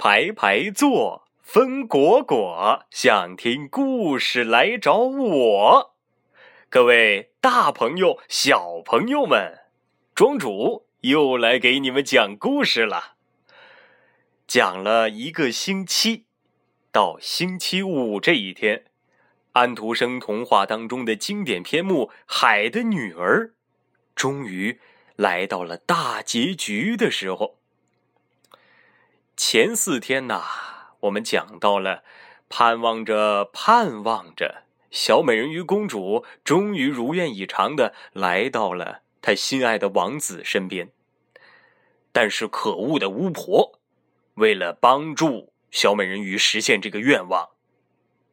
排排坐，分果果，想听故事来找我。各位大朋友、小朋友们，庄主又来给你们讲故事了。讲了一个星期，到星期五这一天，安徒生童话当中的经典篇目《海的女儿》，终于来到了大结局的时候。前四天呐，我们讲到了，盼望着盼望着，小美人鱼公主终于如愿以偿的来到了她心爱的王子身边。但是可恶的巫婆，为了帮助小美人鱼实现这个愿望，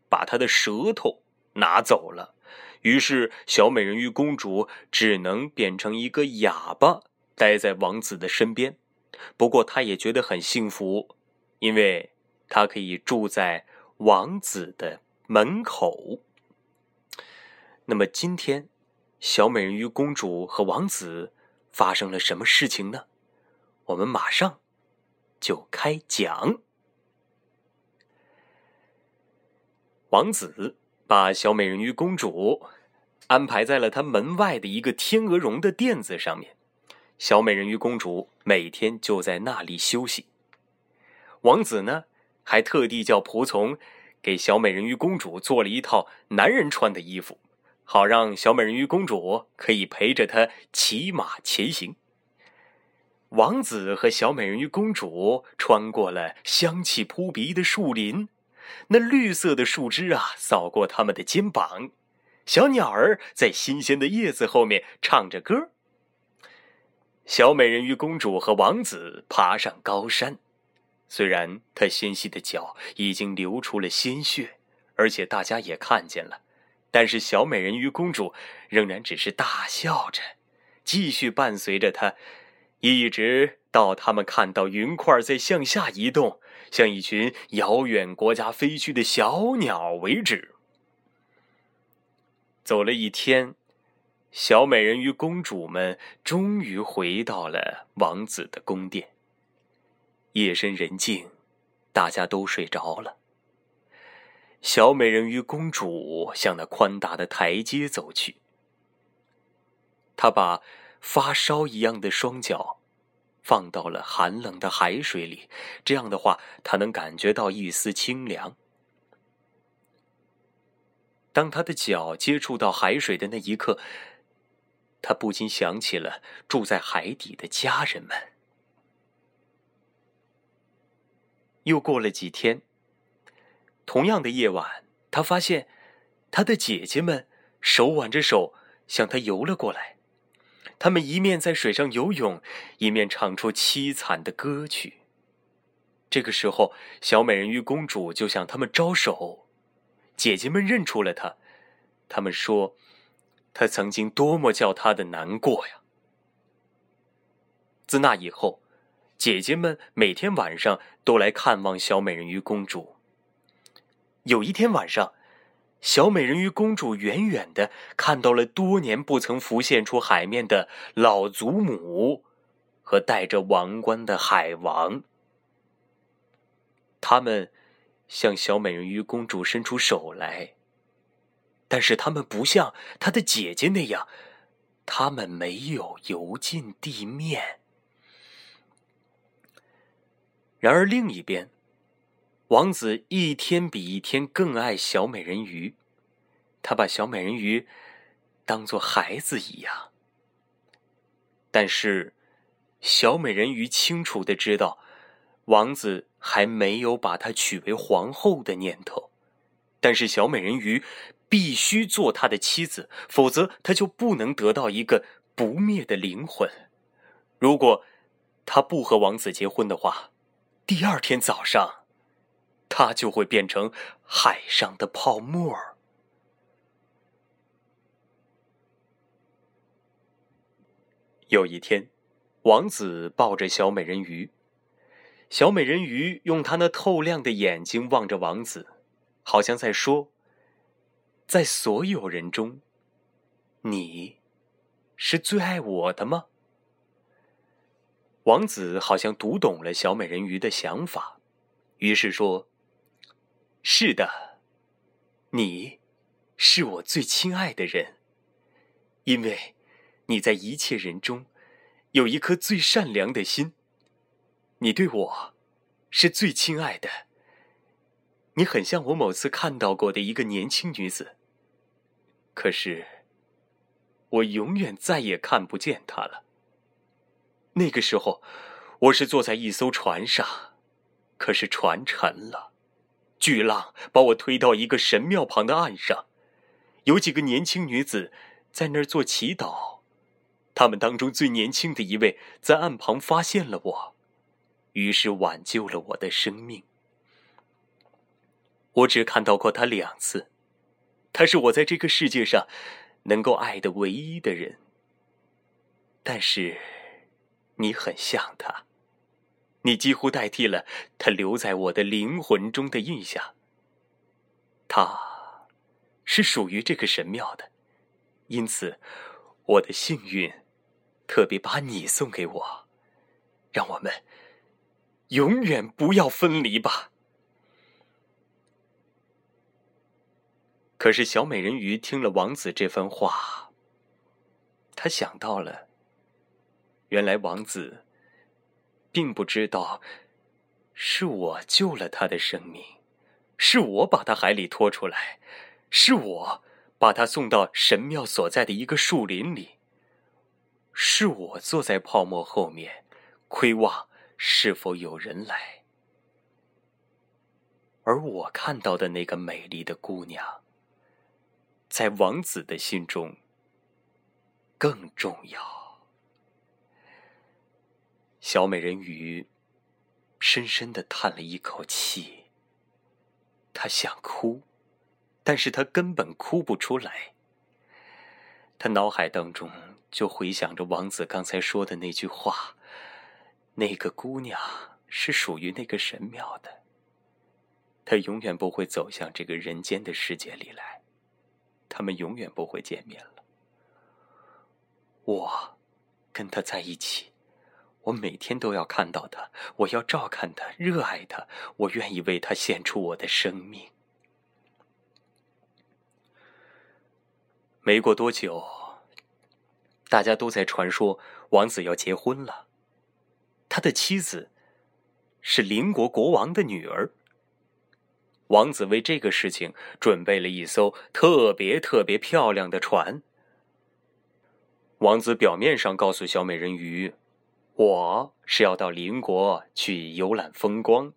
把她的舌头拿走了。于是小美人鱼公主只能变成一个哑巴，待在王子的身边。不过，他也觉得很幸福，因为他可以住在王子的门口。那么，今天小美人鱼公主和王子发生了什么事情呢？我们马上就开讲。王子把小美人鱼公主安排在了他门外的一个天鹅绒的垫子上面。小美人鱼公主每天就在那里休息。王子呢，还特地叫仆从给小美人鱼公主做了一套男人穿的衣服，好让小美人鱼公主可以陪着他骑马前行。王子和小美人鱼公主穿过了香气扑鼻的树林，那绿色的树枝啊，扫过他们的肩膀，小鸟儿在新鲜的叶子后面唱着歌。小美人鱼公主和王子爬上高山，虽然她纤细的脚已经流出了鲜血，而且大家也看见了，但是小美人鱼公主仍然只是大笑着，继续伴随着她，一直到他们看到云块在向下移动，像一群遥远国家飞去的小鸟为止。走了一天。小美人鱼公主们终于回到了王子的宫殿。夜深人静，大家都睡着了。小美人鱼公主向那宽大的台阶走去。她把发烧一样的双脚放到了寒冷的海水里，这样的话，她能感觉到一丝清凉。当她的脚接触到海水的那一刻，他不禁想起了住在海底的家人们。又过了几天，同样的夜晚，他发现他的姐姐们手挽着手向他游了过来。他们一面在水上游泳，一面唱出凄惨的歌曲。这个时候，小美人鱼公主就向他们招手，姐姐们认出了她，他们说。他曾经多么叫他的难过呀！自那以后，姐姐们每天晚上都来看望小美人鱼公主。有一天晚上，小美人鱼公主远远的看到了多年不曾浮现出海面的老祖母和戴着王冠的海王。他们向小美人鱼公主伸出手来。但是他们不像他的姐姐那样，他们没有游进地面。然而另一边，王子一天比一天更爱小美人鱼，他把小美人鱼当做孩子一样。但是，小美人鱼清楚的知道，王子还没有把她娶为皇后的念头。但是小美人鱼。必须做他的妻子，否则他就不能得到一个不灭的灵魂。如果他不和王子结婚的话，第二天早上，他就会变成海上的泡沫。有一天，王子抱着小美人鱼，小美人鱼用她那透亮的眼睛望着王子，好像在说。在所有人中，你是最爱我的吗？王子好像读懂了小美人鱼的想法，于是说：“是的，你是我最亲爱的人，因为你在一切人中有一颗最善良的心。你对我是最亲爱的。你很像我某次看到过的一个年轻女子，可是我永远再也看不见她了。那个时候，我是坐在一艘船上。”可是船沉了，巨浪把我推到一个神庙旁的岸上，有几个年轻女子在那儿做祈祷，她们当中最年轻的一位在岸旁发现了我，于是挽救了我的生命。我只看到过他两次，他是我在这个世界上能够爱的唯一的人。但是，你很像他。你几乎代替了他留在我的灵魂中的印象。他，是属于这个神庙的，因此，我的幸运，特别把你送给我，让我们永远不要分离吧。可是小美人鱼听了王子这番话，她想到了，原来王子。并不知道，是我救了他的生命，是我把他海里拖出来，是我把他送到神庙所在的一个树林里，是我坐在泡沫后面，窥望是否有人来，而我看到的那个美丽的姑娘，在王子的心中更重要。小美人鱼深深的叹了一口气。她想哭，但是她根本哭不出来。她脑海当中就回想着王子刚才说的那句话：“那个姑娘是属于那个神庙的，她永远不会走向这个人间的世界里来，他们永远不会见面了。我跟他在一起。”我每天都要看到他，我要照看他，热爱他，我愿意为他献出我的生命。没过多久，大家都在传说王子要结婚了。他的妻子是邻国国王的女儿。王子为这个事情准备了一艘特别特别漂亮的船。王子表面上告诉小美人鱼。我是要到邻国去游览风光，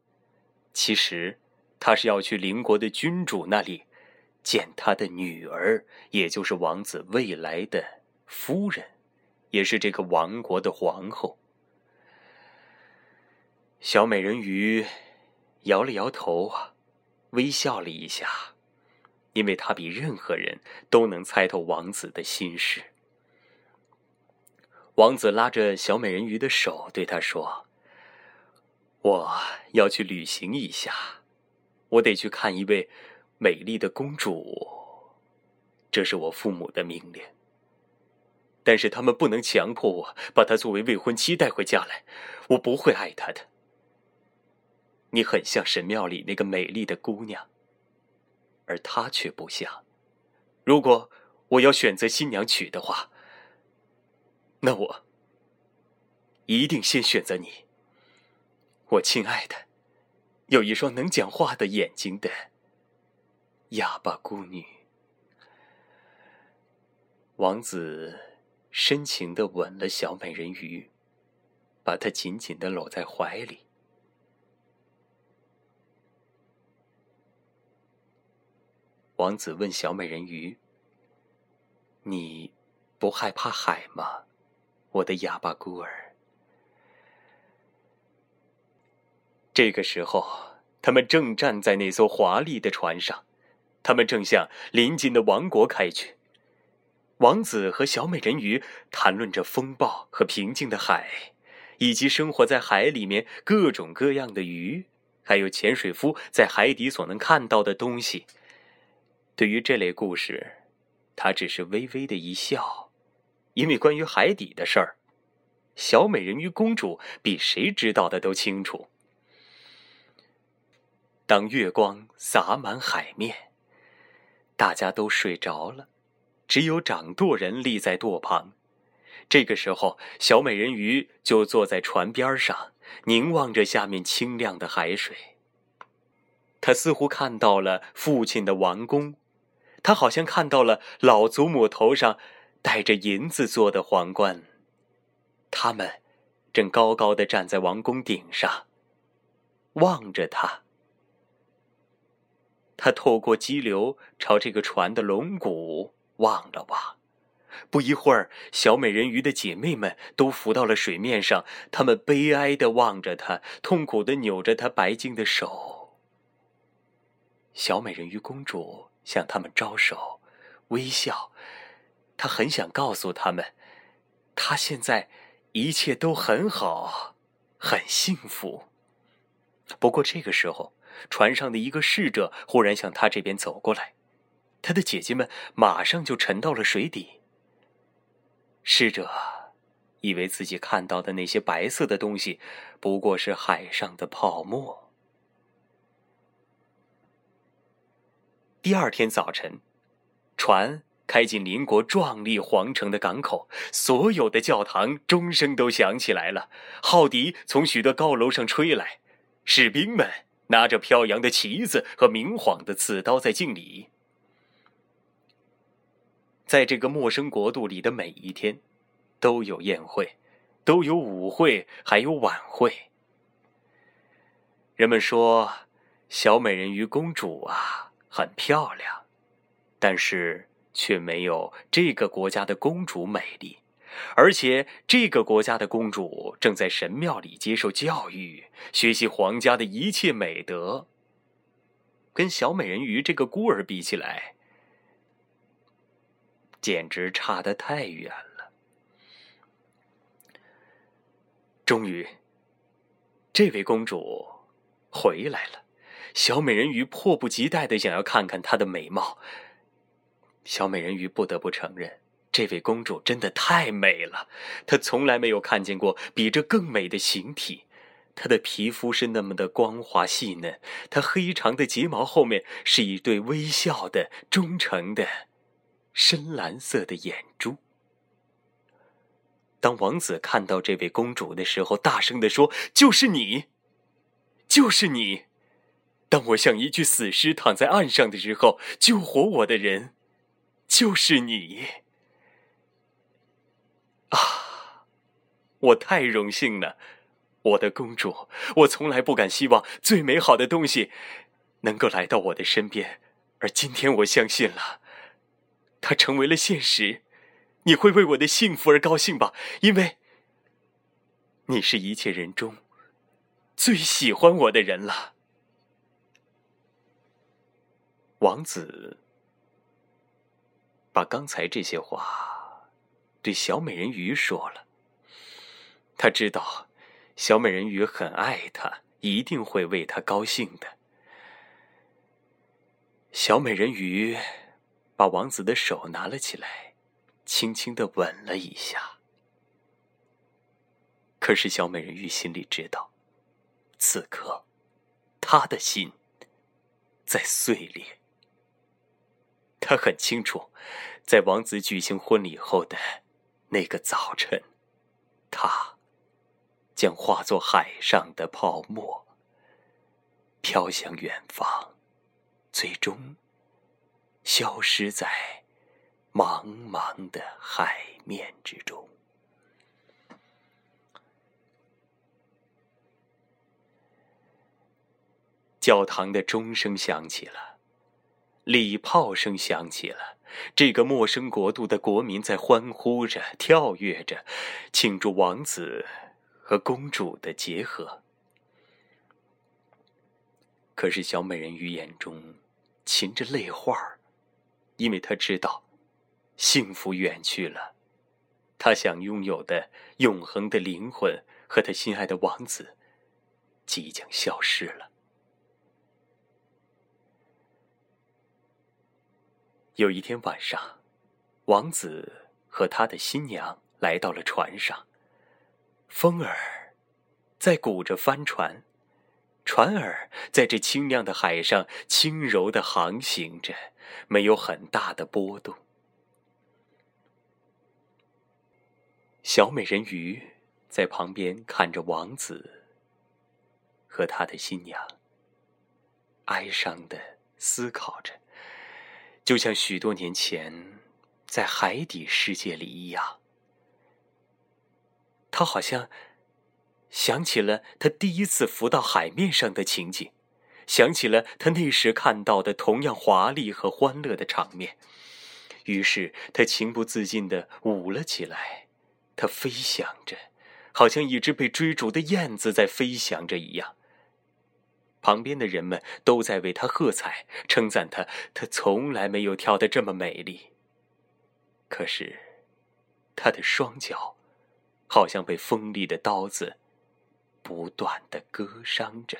其实他是要去邻国的君主那里见他的女儿，也就是王子未来的夫人，也是这个王国的皇后。小美人鱼摇了摇头啊，微笑了一下，因为她比任何人都能猜透王子的心事。王子拉着小美人鱼的手，对她说：“我要去旅行一下，我得去看一位美丽的公主。这是我父母的命令。但是他们不能强迫我把她作为未婚妻带回家来，我不会爱她的。你很像神庙里那个美丽的姑娘，而她却不像。如果我要选择新娘娶的话。”那我一定先选择你，我亲爱的，有一双能讲话的眼睛的哑巴孤女。王子深情的吻了小美人鱼，把她紧紧的搂在怀里。王子问小美人鱼：“你不害怕海吗？”我的哑巴孤儿。这个时候，他们正站在那艘华丽的船上，他们正向临近的王国开去。王子和小美人鱼谈论着风暴和平静的海，以及生活在海里面各种各样的鱼，还有潜水夫在海底所能看到的东西。对于这类故事，他只是微微的一笑。因为关于海底的事儿，小美人鱼公主比谁知道的都清楚。当月光洒满海面，大家都睡着了，只有掌舵人立在舵旁。这个时候，小美人鱼就坐在船边上，凝望着下面清亮的海水。他似乎看到了父亲的王宫，他好像看到了老祖母头上戴着银子做的皇冠。他们正高高的站在王宫顶上，望着他。他透过激流朝这个船的龙骨望了望。不一会儿，小美人鱼的姐妹们都浮到了水面上，她们悲哀的望着他，痛苦的扭着他白净的手。小美人鱼公主向他们招手，微笑。他很想告诉他们，他现在一切都很好，很幸福。不过这个时候，船上的一个侍者忽然向他这边走过来，他的姐姐们马上就沉到了水底。侍者以为自己看到的那些白色的东西，不过是海上的泡沫。第二天早晨，船开进邻国壮丽皇城的港口，所有的教堂钟声都响起来了，号笛从许多高楼上吹来，士兵们拿着飘扬的旗子和明晃的刺刀在敬礼。在这个陌生国度里的每一天，都有宴会，都有舞会，还有晚会。人们说，小美人鱼公主啊很漂亮，但是却没有这个国家的公主美丽。而且，这个国家的公主正在神庙里接受教育，学习皇家的一切美德。跟小美人鱼这个孤儿比起来，简直差得太远了。终于，这位公主回来了。小美人鱼迫不及待的想要看看她的美貌。小美人鱼不得不承认，这位公主真的太美了。她从来没有看见过比这更美的形体。她的皮肤是那么的光滑细嫩，她黑长的睫毛后面是一对微笑的、忠诚的。深蓝色的眼珠。当王子看到这位公主的时候，大声的说：“就是你，就是你！当我像一具死尸躺在岸上的时候，救活我的人，就是你！啊，我太荣幸了，我的公主！我从来不敢希望最美好的东西能够来到我的身边，而今天我相信了。”它成为了现实，你会为我的幸福而高兴吧？因为你是一切人中最喜欢我的人了。王子把刚才这些话对小美人鱼说了。他知道小美人鱼很爱他，一定会为他高兴的。小美人鱼。把王子的手拿了起来，轻轻的吻了一下。可是小美人鱼心里知道，此刻，她的心在碎裂。他很清楚，在王子举行婚礼后的那个早晨，他将化作海上的泡沫，飘向远方，最终。消失在茫茫的海面之中。教堂的钟声响起了，礼炮声响起了，这个陌生国度的国民在欢呼着、跳跃着，庆祝王子和公主的结合。可是小美人鱼眼中噙着泪花。因为她知道，幸福远去了，她想拥有的永恒的灵魂和她心爱的王子，即将消失了。有一天晚上，王子和他的新娘来到了船上，风儿在鼓着帆船，船儿在这清亮的海上轻柔的航行着，没有很大的波动。小美人鱼在旁边看着王子和他的新娘，哀伤的思考着，就像许多年前在海底世界里一样。他好像想起了他第一次浮到海面上的情景，想起了他那时看到的同样华丽和欢乐的场面，于是他情不自禁的舞了起来。他飞翔着，好像一只被追逐的燕子在飞翔着一样。旁边的人们都在为他喝彩，称赞他，他从来没有跳得这么美丽。可是，他的双脚好像被锋利的刀子不断的割伤着。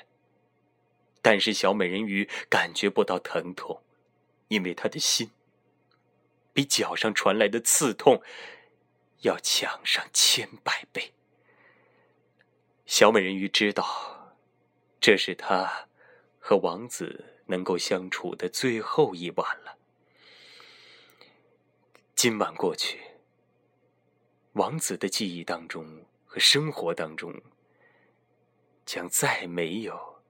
但是小美人鱼感觉不到疼痛，因为她的心比脚上传来的刺痛。要强上千百倍。小美人鱼知道，这是她和王子能够相处的最后一晚了。今晚过去，王子的记忆当中和生活当中，将再没有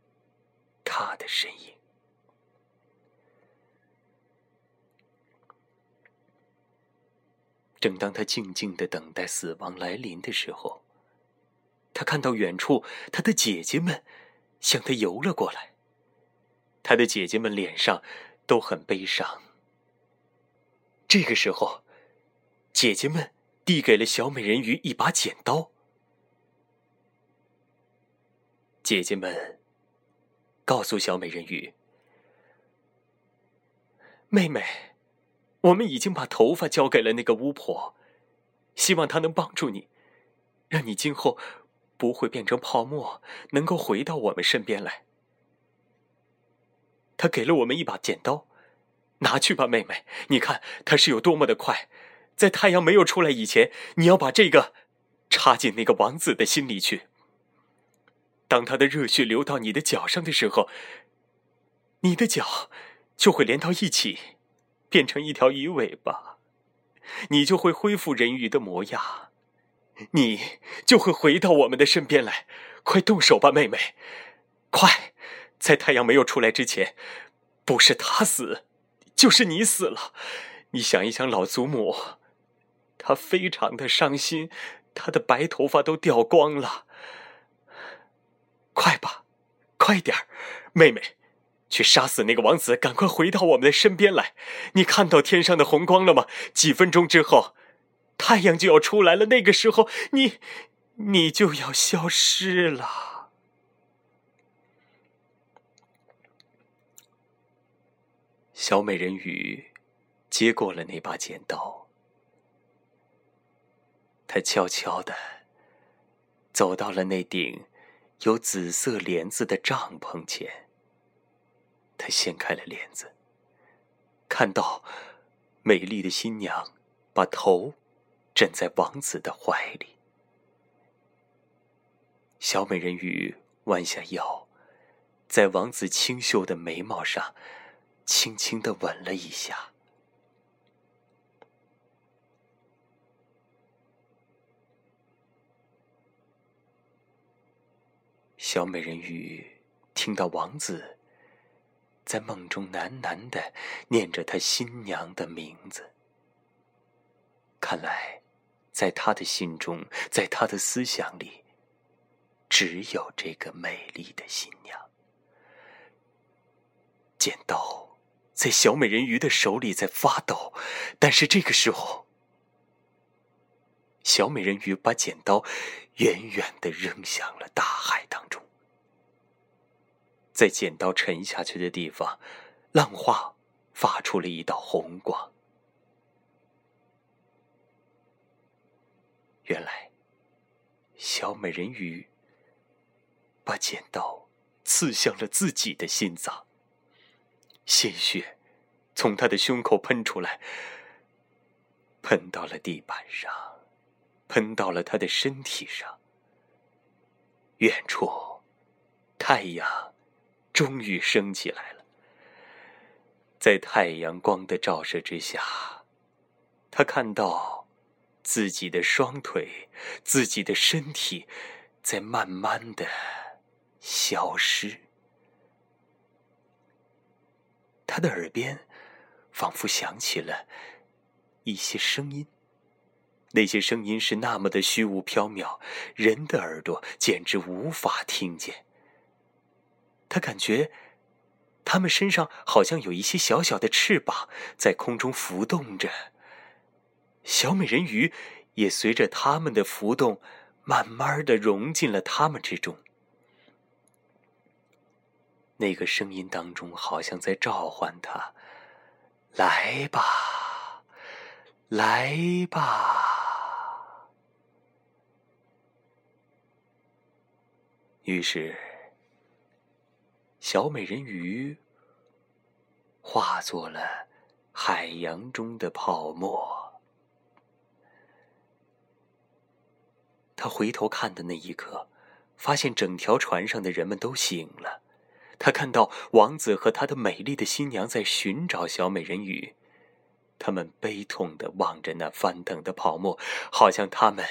他的身影。正当他静静的等待死亡来临的时候，他看到远处他的姐姐们向他游了过来。他的姐姐们脸上都很悲伤。这个时候，姐姐们递给了小美人鱼一把剪刀。姐姐们告诉小美人鱼：“妹妹。”我们已经把头发交给了那个巫婆，希望她能帮助你，让你今后不会变成泡沫，能够回到我们身边来。他给了我们一把剪刀，拿去吧，妹妹。你看它是有多么的快，在太阳没有出来以前，你要把这个插进那个王子的心里去。当他的热血流到你的脚上的时候，你的脚就会连到一起。变成一条鱼尾巴，你就会恢复人鱼的模样，你就会回到我们的身边来。快动手吧，妹妹！快，在太阳没有出来之前，不是他死，就是你死了。你想一想，老祖母，她非常的伤心，她的白头发都掉光了。快吧，快点儿，妹妹！去杀死那个王子，赶快回到我们的身边来！你看到天上的红光了吗？几分钟之后，太阳就要出来了。那个时候，你，你就要消失了。小美人鱼接过了那把剪刀，她悄悄的走到了那顶有紫色帘子的帐篷前。他掀开了帘子，看到美丽的新娘把头枕在王子的怀里。小美人鱼弯下腰，在王子清秀的眉毛上轻轻的吻了一下。小美人鱼听到王子。在梦中喃喃的念着他新娘的名字。看来，在他的心中，在他的思想里，只有这个美丽的新娘。剪刀在小美人鱼的手里在发抖，但是这个时候，小美人鱼把剪刀远远的扔向了大海当中。在剪刀沉下去的地方，浪花发出了一道红光。原来，小美人鱼把剪刀刺向了自己的心脏，鲜血从他的胸口喷出来，喷到了地板上，喷到了他的身体上。远处，太阳。终于升起来了。在太阳光的照射之下，他看到自己的双腿、自己的身体在慢慢的消失。他的耳边仿佛响起了一些声音，那些声音是那么的虚无缥缈，人的耳朵简直无法听见。他感觉。他们身上好像有一些小小的翅膀在空中浮动着，小美人鱼也随着他们的浮动，慢慢的融进了他们之中。那个声音当中好像在召唤他：“来吧，来吧。”于是。小美人鱼化作了海洋中的泡沫。他回头看的那一刻，发现整条船上的人们都醒了。他看到王子和他的美丽的新娘在寻找小美人鱼，他们悲痛的望着那翻腾的泡沫，好像他们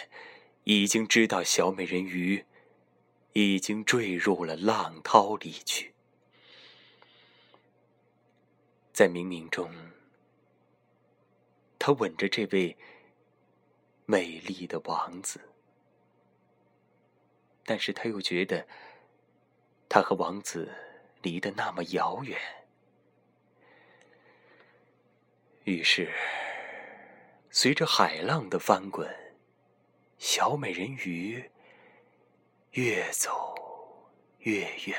已经知道小美人鱼已经坠入了浪涛里去。在冥冥中，他吻着这位美丽的王子，但是他又觉得他和王子离得那么遥远，于是随着海浪的翻滚，小美人鱼越走越远，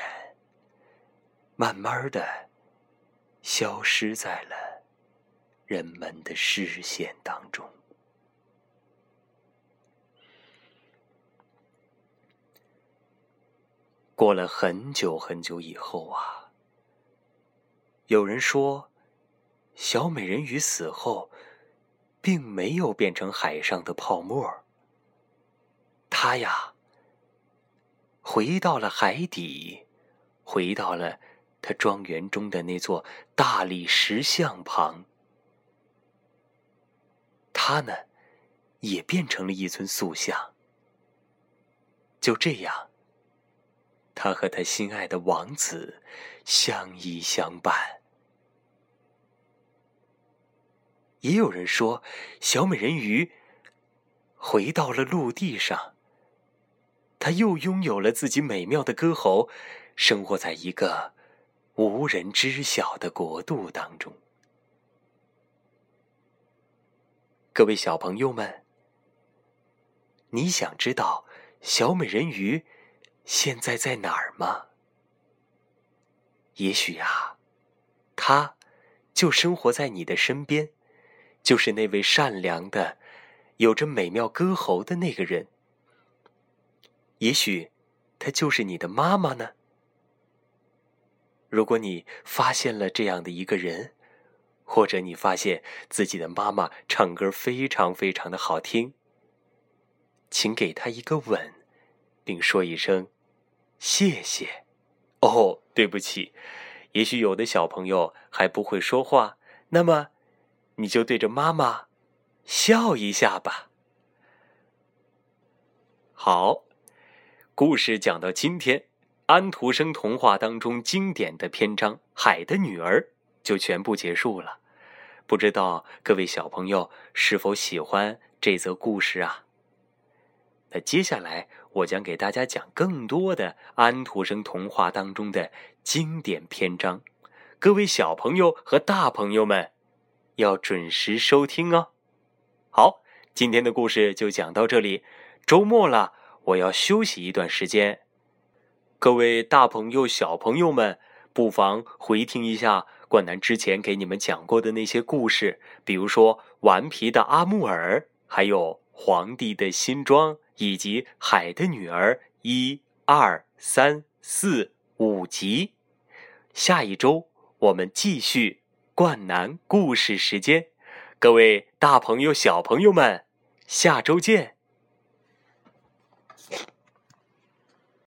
慢慢的。消失在了人们的视线当中。过了很久很久以后啊，有人说，小美人鱼死后，并没有变成海上的泡沫。她呀，回到了海底，回到了。他庄园中的那座大理石像旁，他呢，也变成了一尊塑像。就这样，他和他心爱的王子相依相伴。也有人说，小美人鱼回到了陆地上，她又拥有了自己美妙的歌喉，生活在一个。无人知晓的国度当中，各位小朋友们，你想知道小美人鱼现在在哪儿吗？也许啊，他就生活在你的身边，就是那位善良的、有着美妙歌喉的那个人。也许，他就是你的妈妈呢。如果你发现了这样的一个人，或者你发现自己的妈妈唱歌非常非常的好听，请给她一个吻，并说一声谢谢。哦，对不起，也许有的小朋友还不会说话，那么你就对着妈妈笑一下吧。好，故事讲到今天。安徒生童话当中经典的篇章《海的女儿》就全部结束了，不知道各位小朋友是否喜欢这则故事啊？那接下来我将给大家讲更多的安徒生童话当中的经典篇章，各位小朋友和大朋友们要准时收听哦。好，今天的故事就讲到这里，周末了，我要休息一段时间。各位大朋友、小朋友们，不妨回听一下冠南之前给你们讲过的那些故事，比如说《顽皮的阿木尔》，还有《皇帝的新装》，以及《海的女儿》一二三四五集。下一周我们继续灌南故事时间，各位大朋友、小朋友们，下周见。